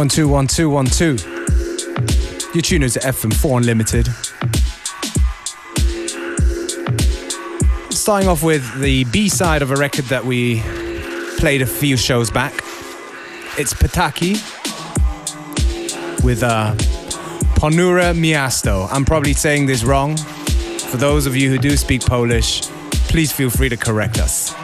One two one two one two. Your tuners at FM4 Unlimited. Starting off with the B side of a record that we played a few shows back. It's Pataki with uh, Ponura Miasto. I'm probably saying this wrong. For those of you who do speak Polish, please feel free to correct us.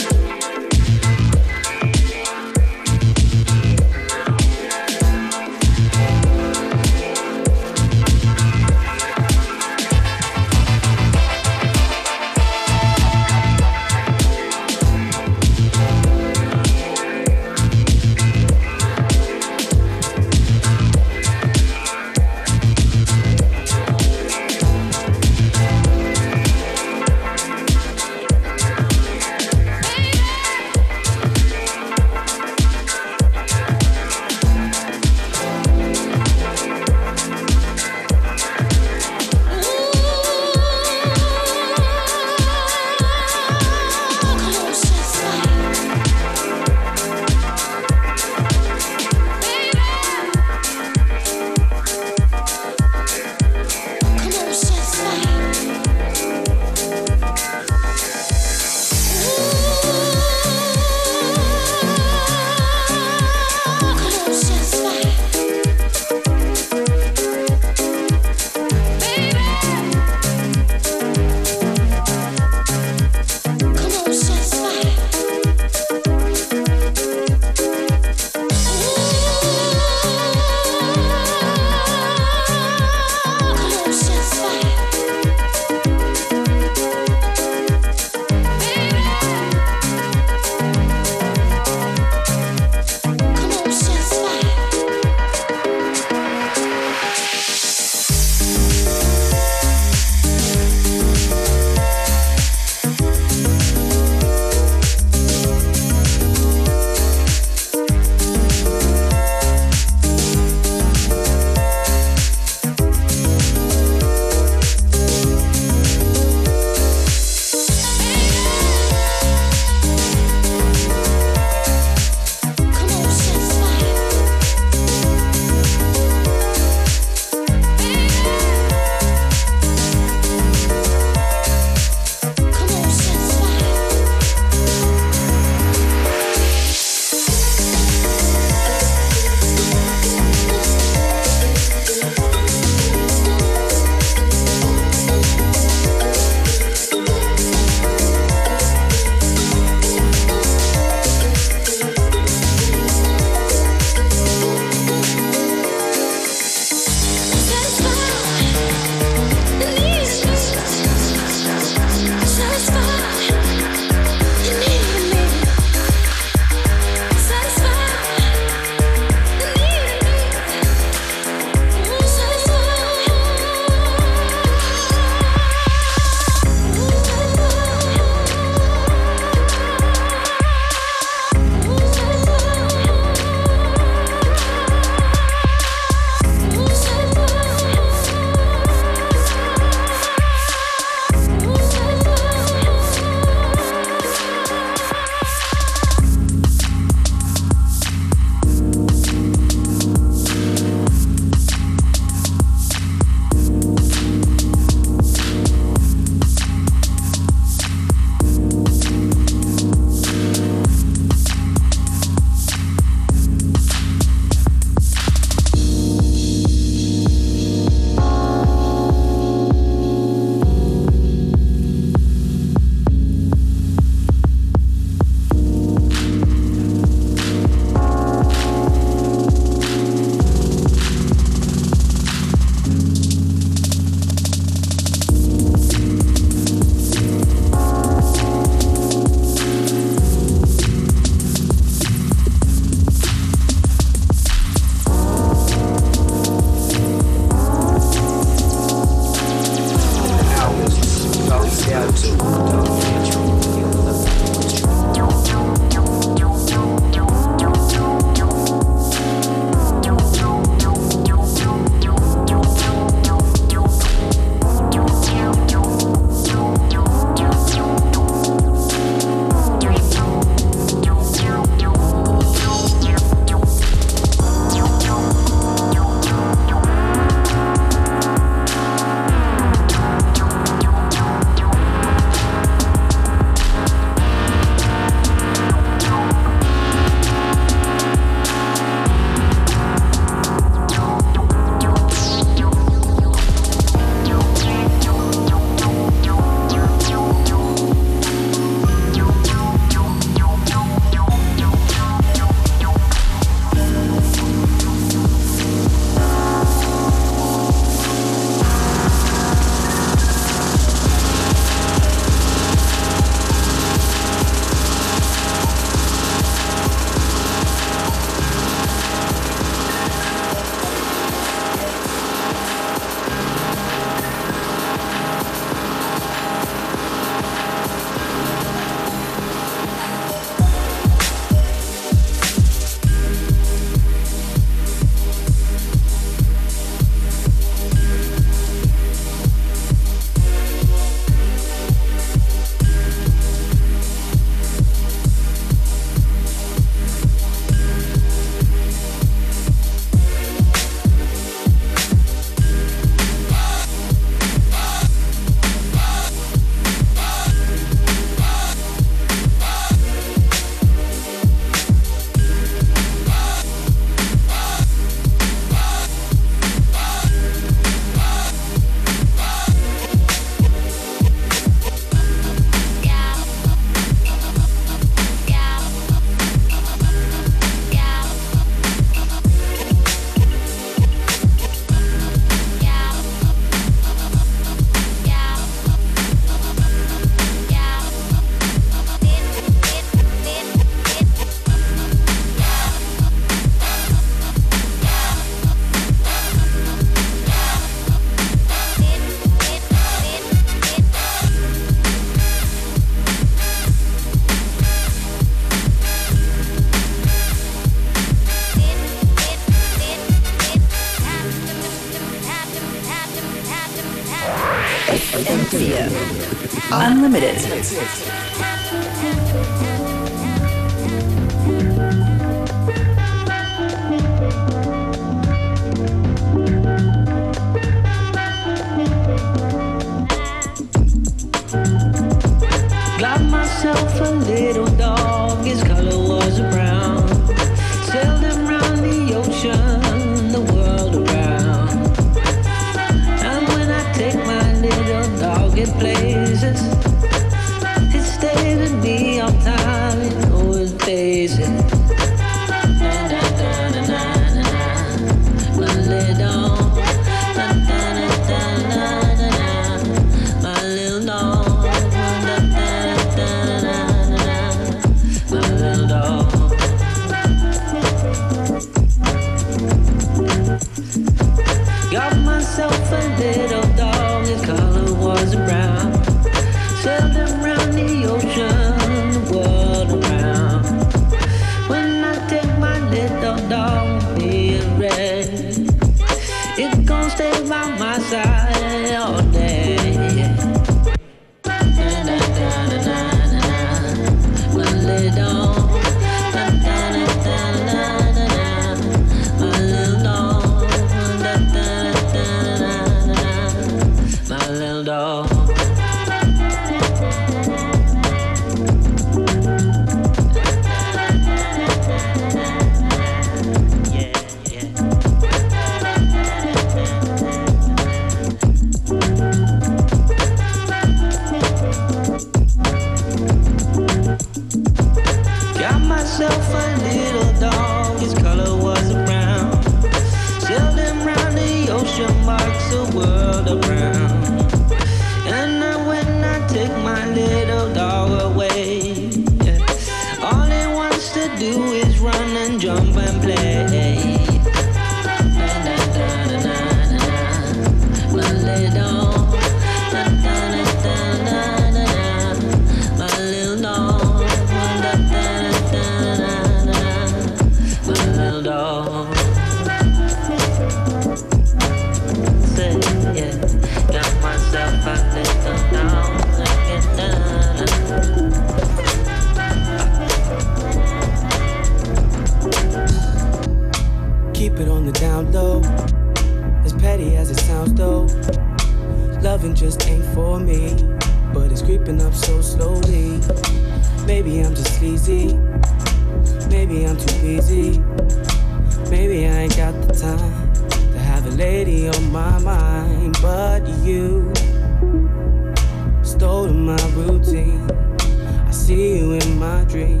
See you in my dream.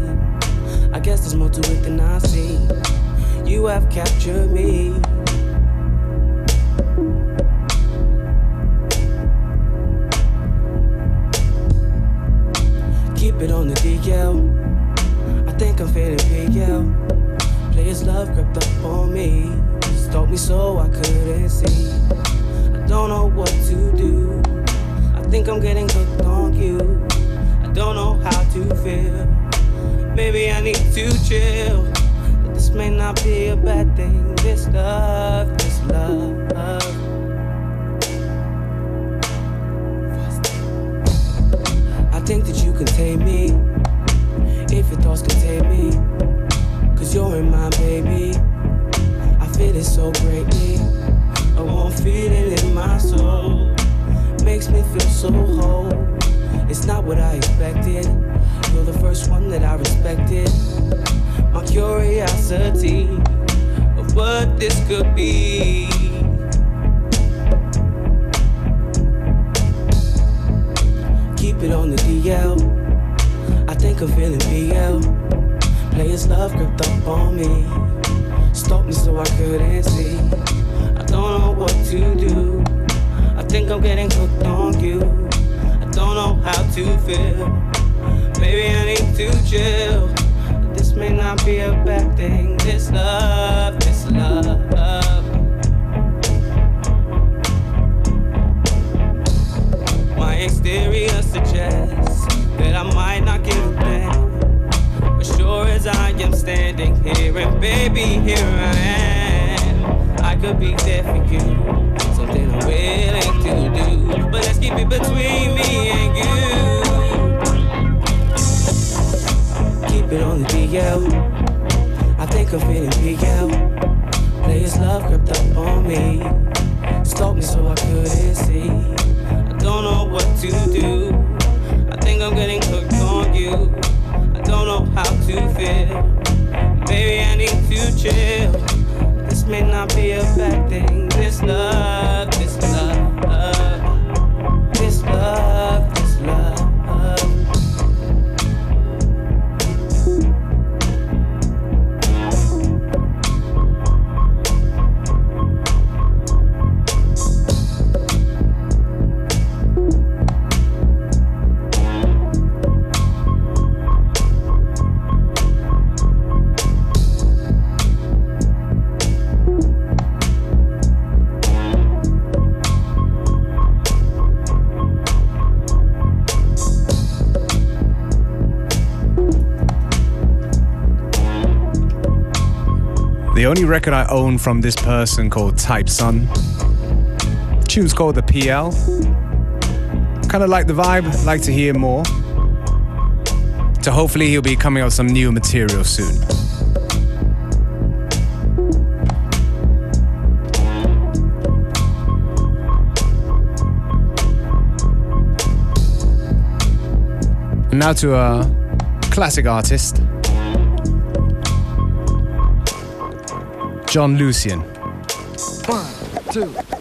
I guess there's more to it than I see. You have captured me. Keep it on the DL. I think I'm feeling yeah. Players love crept up on me. Stalked me so I couldn't see. I don't know what to do. I think I'm getting hooked on you. Don't know how to feel. Maybe I need to chill. But this may not be a bad thing. This love, this love. I think that you can tame me. If your thoughts can tame me. Cause you're in my baby. I feel it so greatly. I want feeling in my soul. Makes me feel so whole. It's not what I expected. You're the first one that I respected. My curiosity of what this could be. Keep it on the DL. I think I'm feeling BL. Players love crept up on me. Stalked me so I couldn't see. I don't know what to do. I think I'm getting hooked on you. How to feel. Maybe I need to chill. This may not be a bad thing. This love, this love. My exterior suggests that I might not give a damn. But sure as I am standing here, and baby, here I am. I could be there for you something I'm willing to do. But let's keep it between me and you. Keep it on the DL. I think I'm feeling peak out. Players love crept up on me. Stalked me so I couldn't see. I don't know what to do. I think I'm getting hooked on you. I don't know how to feel. Maybe I need to chill may not be a bad thing. This love, this love. The only record I own from this person called Type Sun. Tune's called the DL. Kind of like the vibe, like to hear more. So hopefully he'll be coming out some new material soon. And now to a classic artist. Jon Lucien. One, two.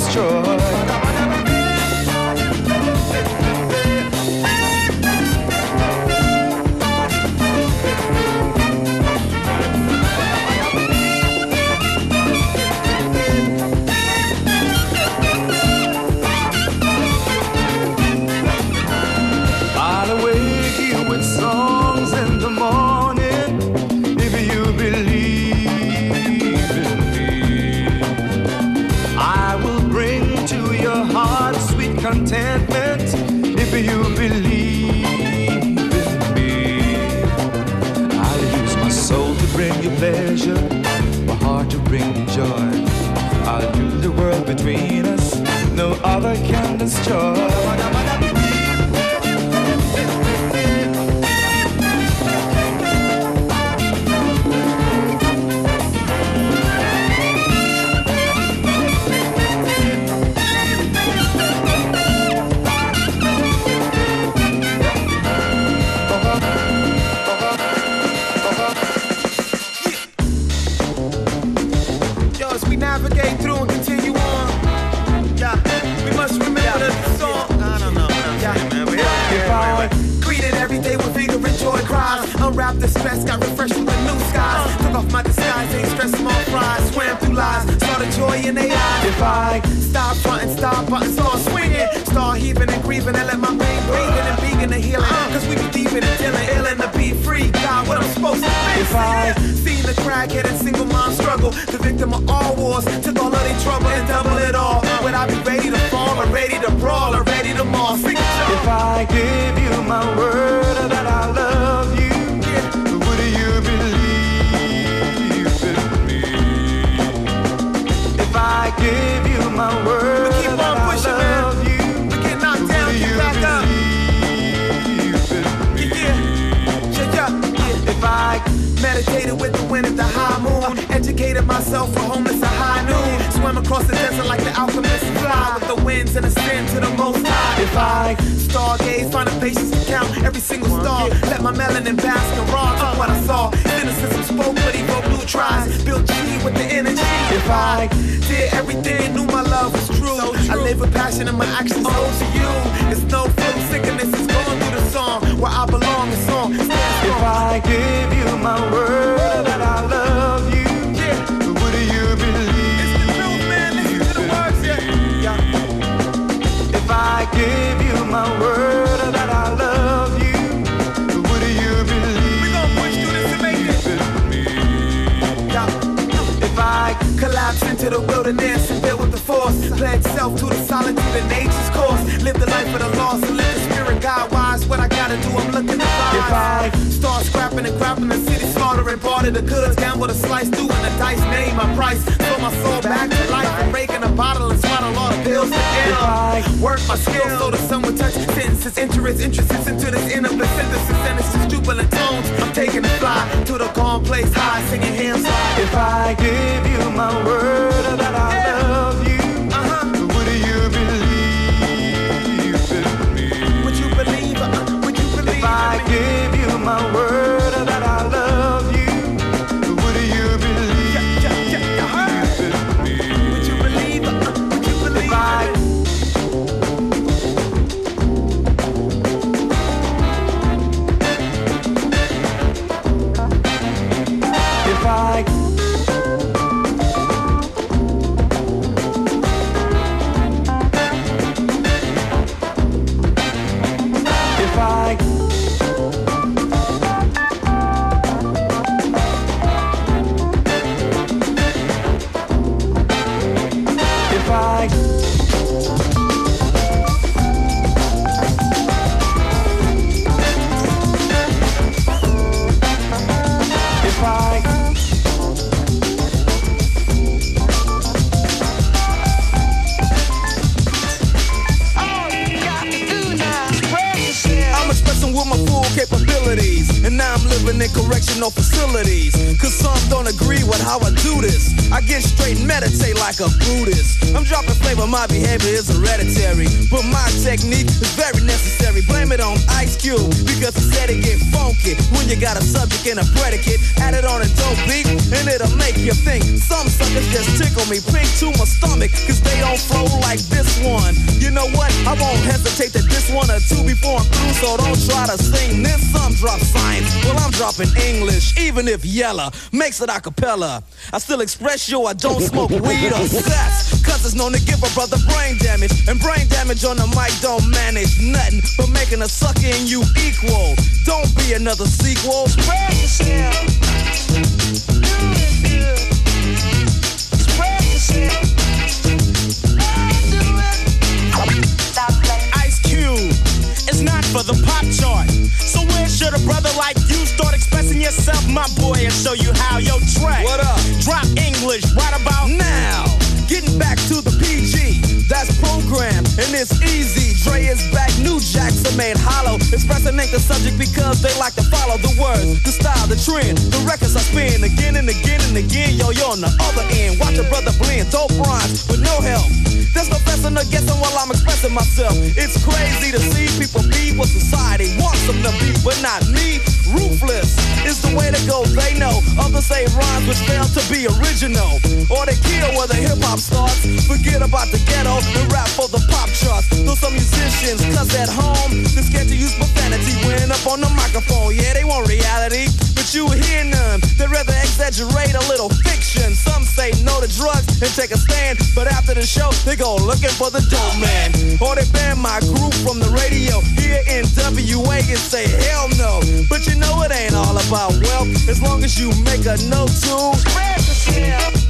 destroy. passion my actions. Ode to you. It's no film sickness. It's going through the song where I belong. Pledge self to the solitude of nature's course. Live the life of the lost and live the spirit God wise. What I gotta do, I'm looking to I Start scrapping and grabbing the city, slaughtering part of the goods. Gamble the slice, doing the dice, name my price. Throw my soul back to life and breaking a bottle and swallow all the pills to ill. Work my skills so the sun will touch sentences, interest, interests into this inner synthesis. Sentences, jubilant tones. I'm taking a fly to the calm place high, singing hymns. If I give you my word that I love I if I with my full capabilities. And now I'm living in correctional facilities. Cause some don't agree with how I do this. I get straight and meditate like a Buddhist. I'm dropping flavor, my behavior is hereditary. But my technique is very necessary. Blame it on Ice Cube. Because he said it get funky. When you got a subject and a predicate, add it on a dope beat, and it'll make you think. Some suckers just tickle me pink to my stomach. Cause they don't flow like this one. You know what? I won't hesitate to diss one or two before I'm through. So don't try to sing this. Some drop science. Well, I'm dropping English. Even if Yella makes it a cappella. I still express yo, I don't smoke weed or sex. Cause it's known to give a brother brain damage. And brain damage on the mic don't manage nothing but making a sucker in you equal. Don't be another sequel. Spread yourself. Do it good. Spread yourself. Do it. Ice Cube. It's not for the pop chart. So where should a brother like you start expressing yourself, my boy, and show you how yo track? What up? Drop English right about now. Back to the PG. That's program and it's easy. Dre is back, new jacks are made hollow. Expressing ain't the subject because they like to follow the words, the style, the trend. The records I spin again and again and again. Yo, yo, on the other end. Watch a brother blend dope rhymes with no help. There's no fessing or guessing while I'm expressing myself. It's crazy to see people be what society wants them to be, but not me. Ruthless is the way to go, they know. Others say rhymes which fail to be original. Or they kill where the hip hop Forget about the ghetto and rap for the pop charts. Though some musicians, cause at home, they're scared to use profanity when up on the microphone. Yeah, they want reality, but you hear none. They rather exaggerate a little fiction. Some say no to drugs and take a stand, but after the show, they go looking for the dope man. Or they ban my group from the radio here in WA and say hell no. But you know it ain't all about wealth as long as you make a note to spread yourself. Do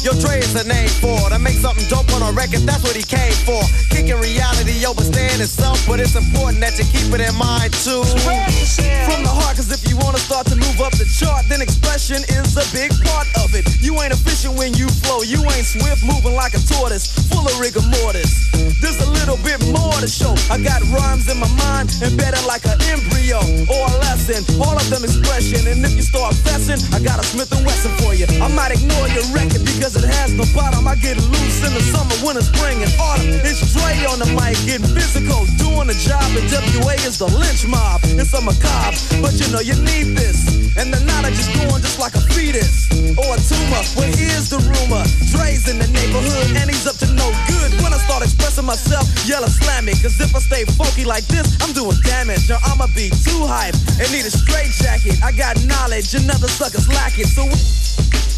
Yo, Dre is a name for it. I make something dope on a record, that's what he came for. Kicking reality over staying itself, but it's important that you keep it in mind too. From the heart, cause if you wanna start to move up the chart, then expression is a big part of it. You ain't efficient when you flow, you ain't swift moving like a tortoise, full of rigor mortis. There's a little bit more to show. I got rhymes in my mind, embedded like an embryo or a lesson. All of them expression, and if you start fessing, I got a Smith and Wesson for you. I might ignore your record because it has no bottom. I get loose in the summer, winter, spring, and autumn. It's Dre on the mic, getting physical, doing the job. And WA is the lynch mob. It's a macabre, but you know you need this. And the knowledge is going just like a fetus or a tumor. Well, here's the rumor: Dre's in the neighborhood, and he's up to no good. When I start expressing myself, yell or slam me. Cause if I stay funky like this, I'm doing damage. Or I'ma be too hype and need a straight jacket. I got knowledge, and other suckers lack it. So. This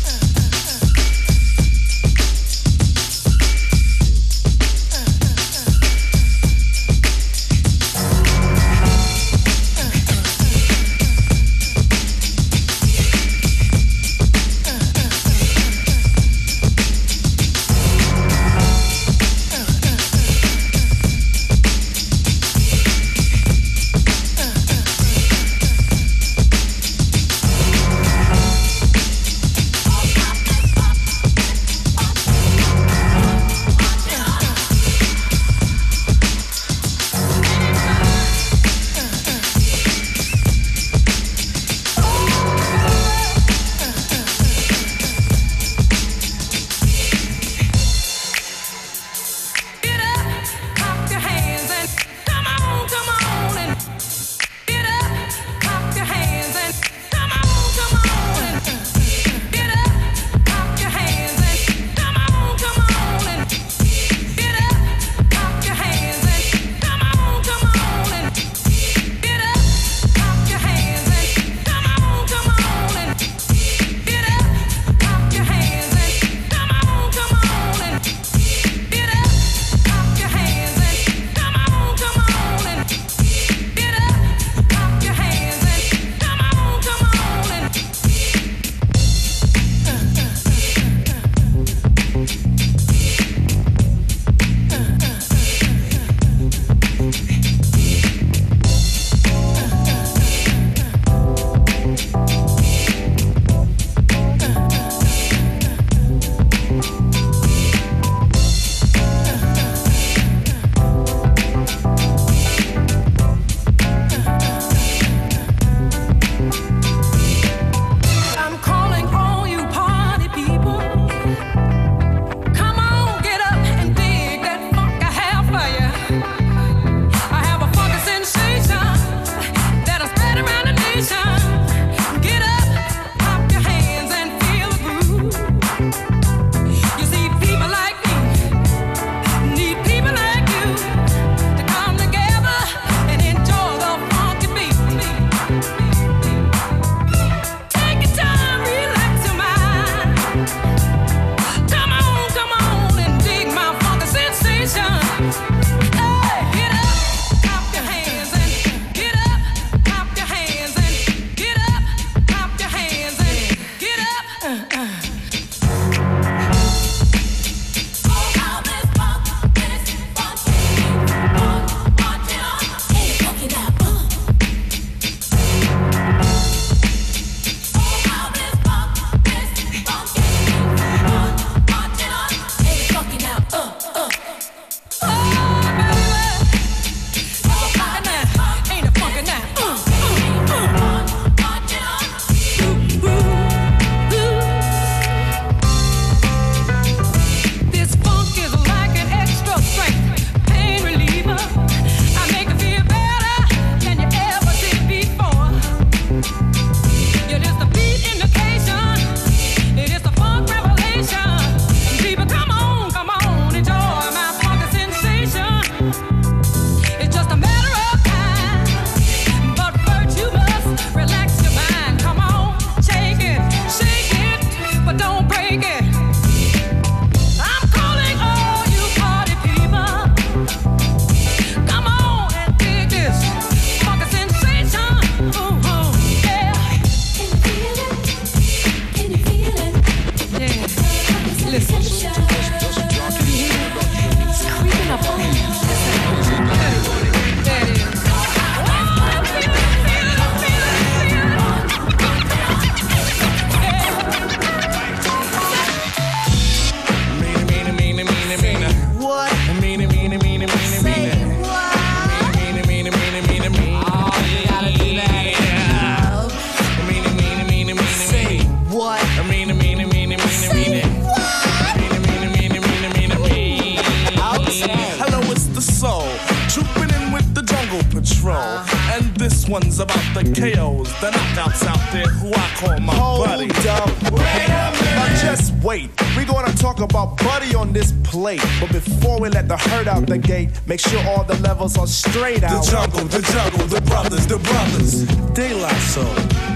straight out. The jungle, the jungle, the brothers, the brothers. De La Soul,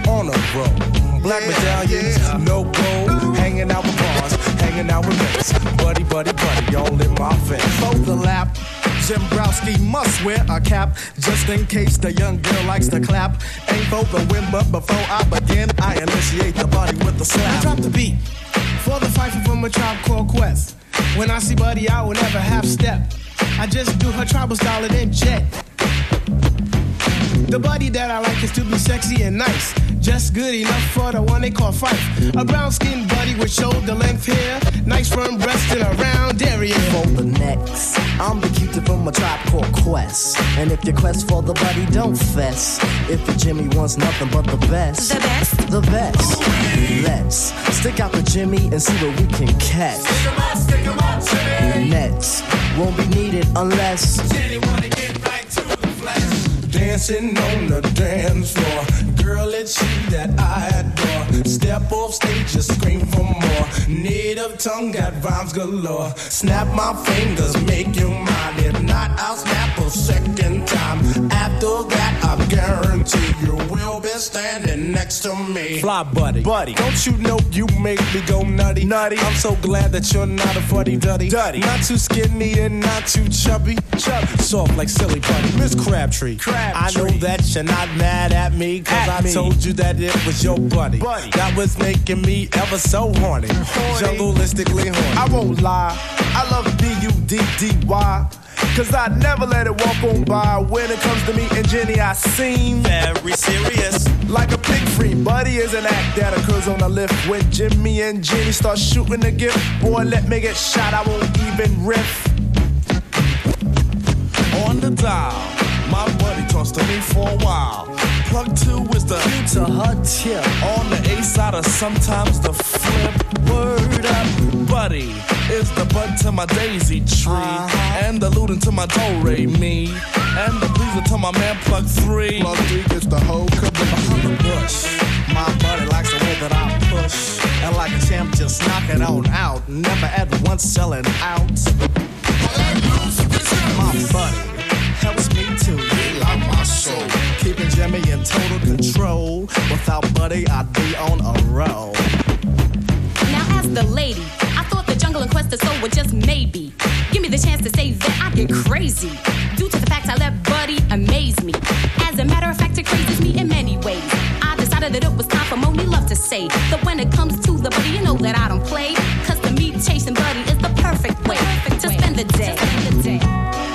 on a roll. Black medallions, no gold. Hanging out with bars, hanging out with mates. Buddy, buddy, buddy, all in my face. For the lap. Jimbrowski must wear a cap just in case the young girl likes to clap. Ain't for the win, but before I begin, I initiate the body with the slap. I drop the beat for the fight from a tribe called Quest. When I see Buddy, I will never half step. I just do her tribal style and then jet. The body that I like is to be sexy and nice. Just good enough for the one they call Phife. A brown skinned body with shoulder length hair. Nice firm breast and a round area. For the next, I'm the cutie from a tribe called Quest. And if your quest for the buddy, don't fess. If the Jimmy wants nothing but the best, The best? the best. Let's stick out the Jimmy and see what we can catch. Nets won't be needed unless. Dancing on the dance floor. Girl, it's you that I adore. Step off stage, just scream for more. Native tongue got rhymes galore. Snap my fingers, make you mine. If not, I'll snap a second time. After that, guarantee you will be standing next to me. Fly buddy, buddy. Don't you know you make me go nutty, nutty? I'm so glad that you're not a fuddy duddy, duddy. Not too skinny and not too chubby, chubby. Soft like silly putty. Miss Crabtree, I know that you're not mad at me, cause I told you that it was your buddy. buddy. That was making me ever so horny. Jungleistically horny. I won't lie, I love B-U-D-D-Y. Cause I never let it walk on by. When it comes to me and Jenny, I seem very serious. Like a pig free, buddy is an act that occurs on the lift. When Jimmy and Jenny start shooting the gift, boy, let me get shot, I won't even riff. On the dial, my buddy talks to me for a while. Plug two is the To her tip. on the A side or sometimes the flip. Word up, buddy is the bud to my daisy tree, uh-huh. and the looting to my do re me, and the pleaser to my man plug three. Plug three gets the whole caboose. Behind the bush, my buddy likes the way that I push, and like a champ, just knock it on out. Never at once selling out. My buddy helps me to relight my soul, keeping Jimmy in total control. Without Buddy, I'd be on a roll. Now, as the lady, I thought the jungle and quest of soul were just maybe. Give me the chance to say that I get crazy. Due to the fact I let Buddy amaze me. As a matter of fact, it crazes me in many ways. I decided that it was time for Monie Love to say that when it comes to the buddy, you know that I don't play. Cause to me, chasing buddy is the perfect way to. Spend the day.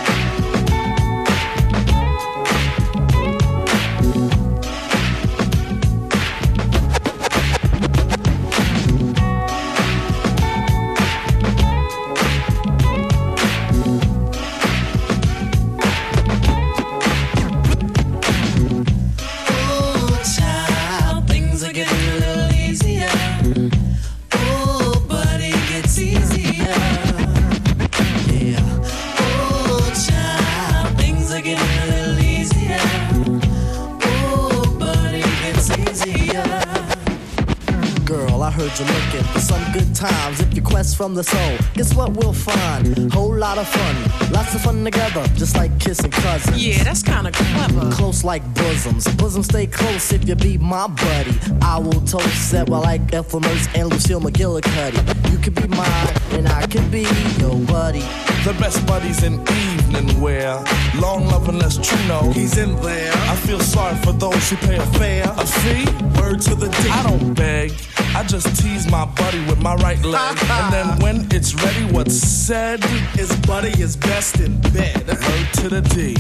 You're looking for some good times. If you quest from the soul, guess what we'll find? Whole lot of fun, lots of fun together, just like kissing cousins. Yeah, that's kinda clever. Close like bosoms, bosoms stay close if you be my buddy. I will toast that while like Ethel Mertz and Lucille McGillicuddy. You could be mine, and I could be your buddy. The best buddies in evening wear. Long love unless true know he's in there. I feel sorry for those who pay a fare. A fee? Word to the D. I don't beg. I just tease my buddy with my right leg. and then when it's ready, what's said is buddy is best in bed. Word to the D.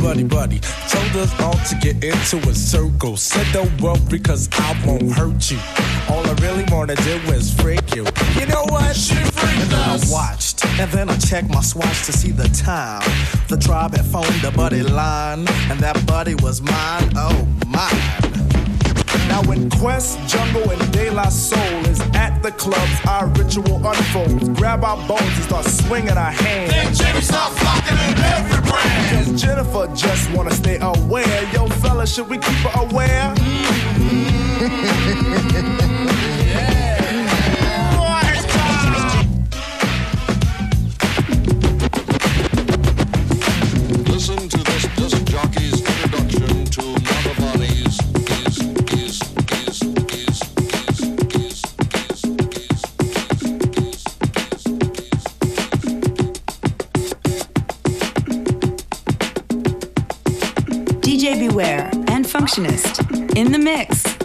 Buddy, buddy. Told us all to get into a circle. Said don't worry, cause I won't hurt you. All I really wanna do is freak you. You know what? She And then I watched, and then I checked my swatch to see the time. The tribe had phoned the buddy line, and that buddy was mine. Oh, mine. Now when Quest, Jungle, and De La Soul is at the clubs, our ritual unfolds. Grab our bones and start swinging our hands. Then Jimmy start flocking in every brand. Cause Jennifer just wanna stay aware. Yo, fella, should we keep her aware? Listen Functionist in the mix.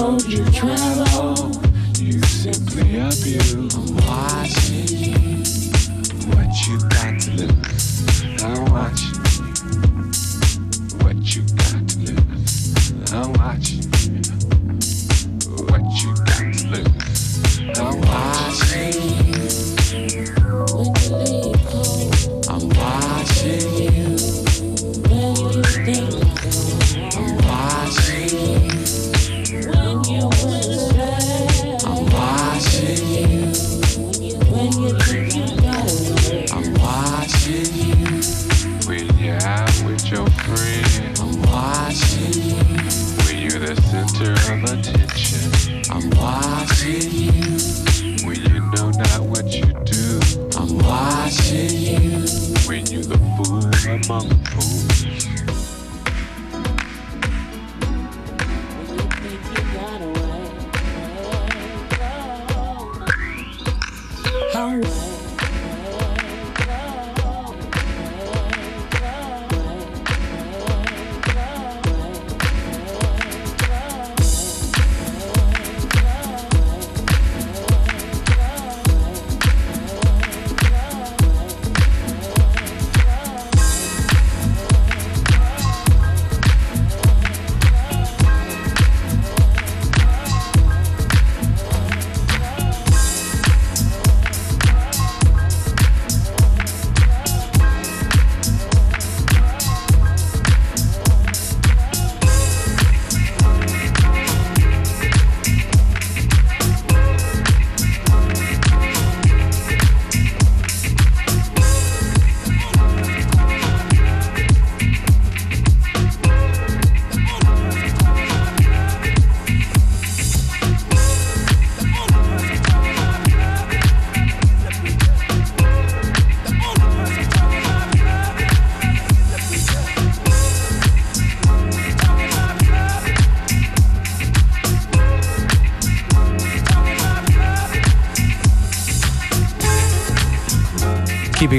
You travel, you simply abuse. I'm watching. What you got to lose? I'm watching. What you got to? I'm watching. What you got to lose? I'm watching.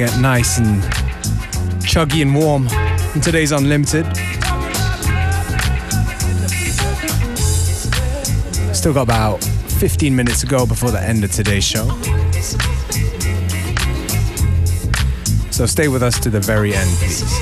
It nice and chuggy and warm in today's Unlimited. Still got about 15 minutes to go before the end of today's show. So stay with us to the very end, please.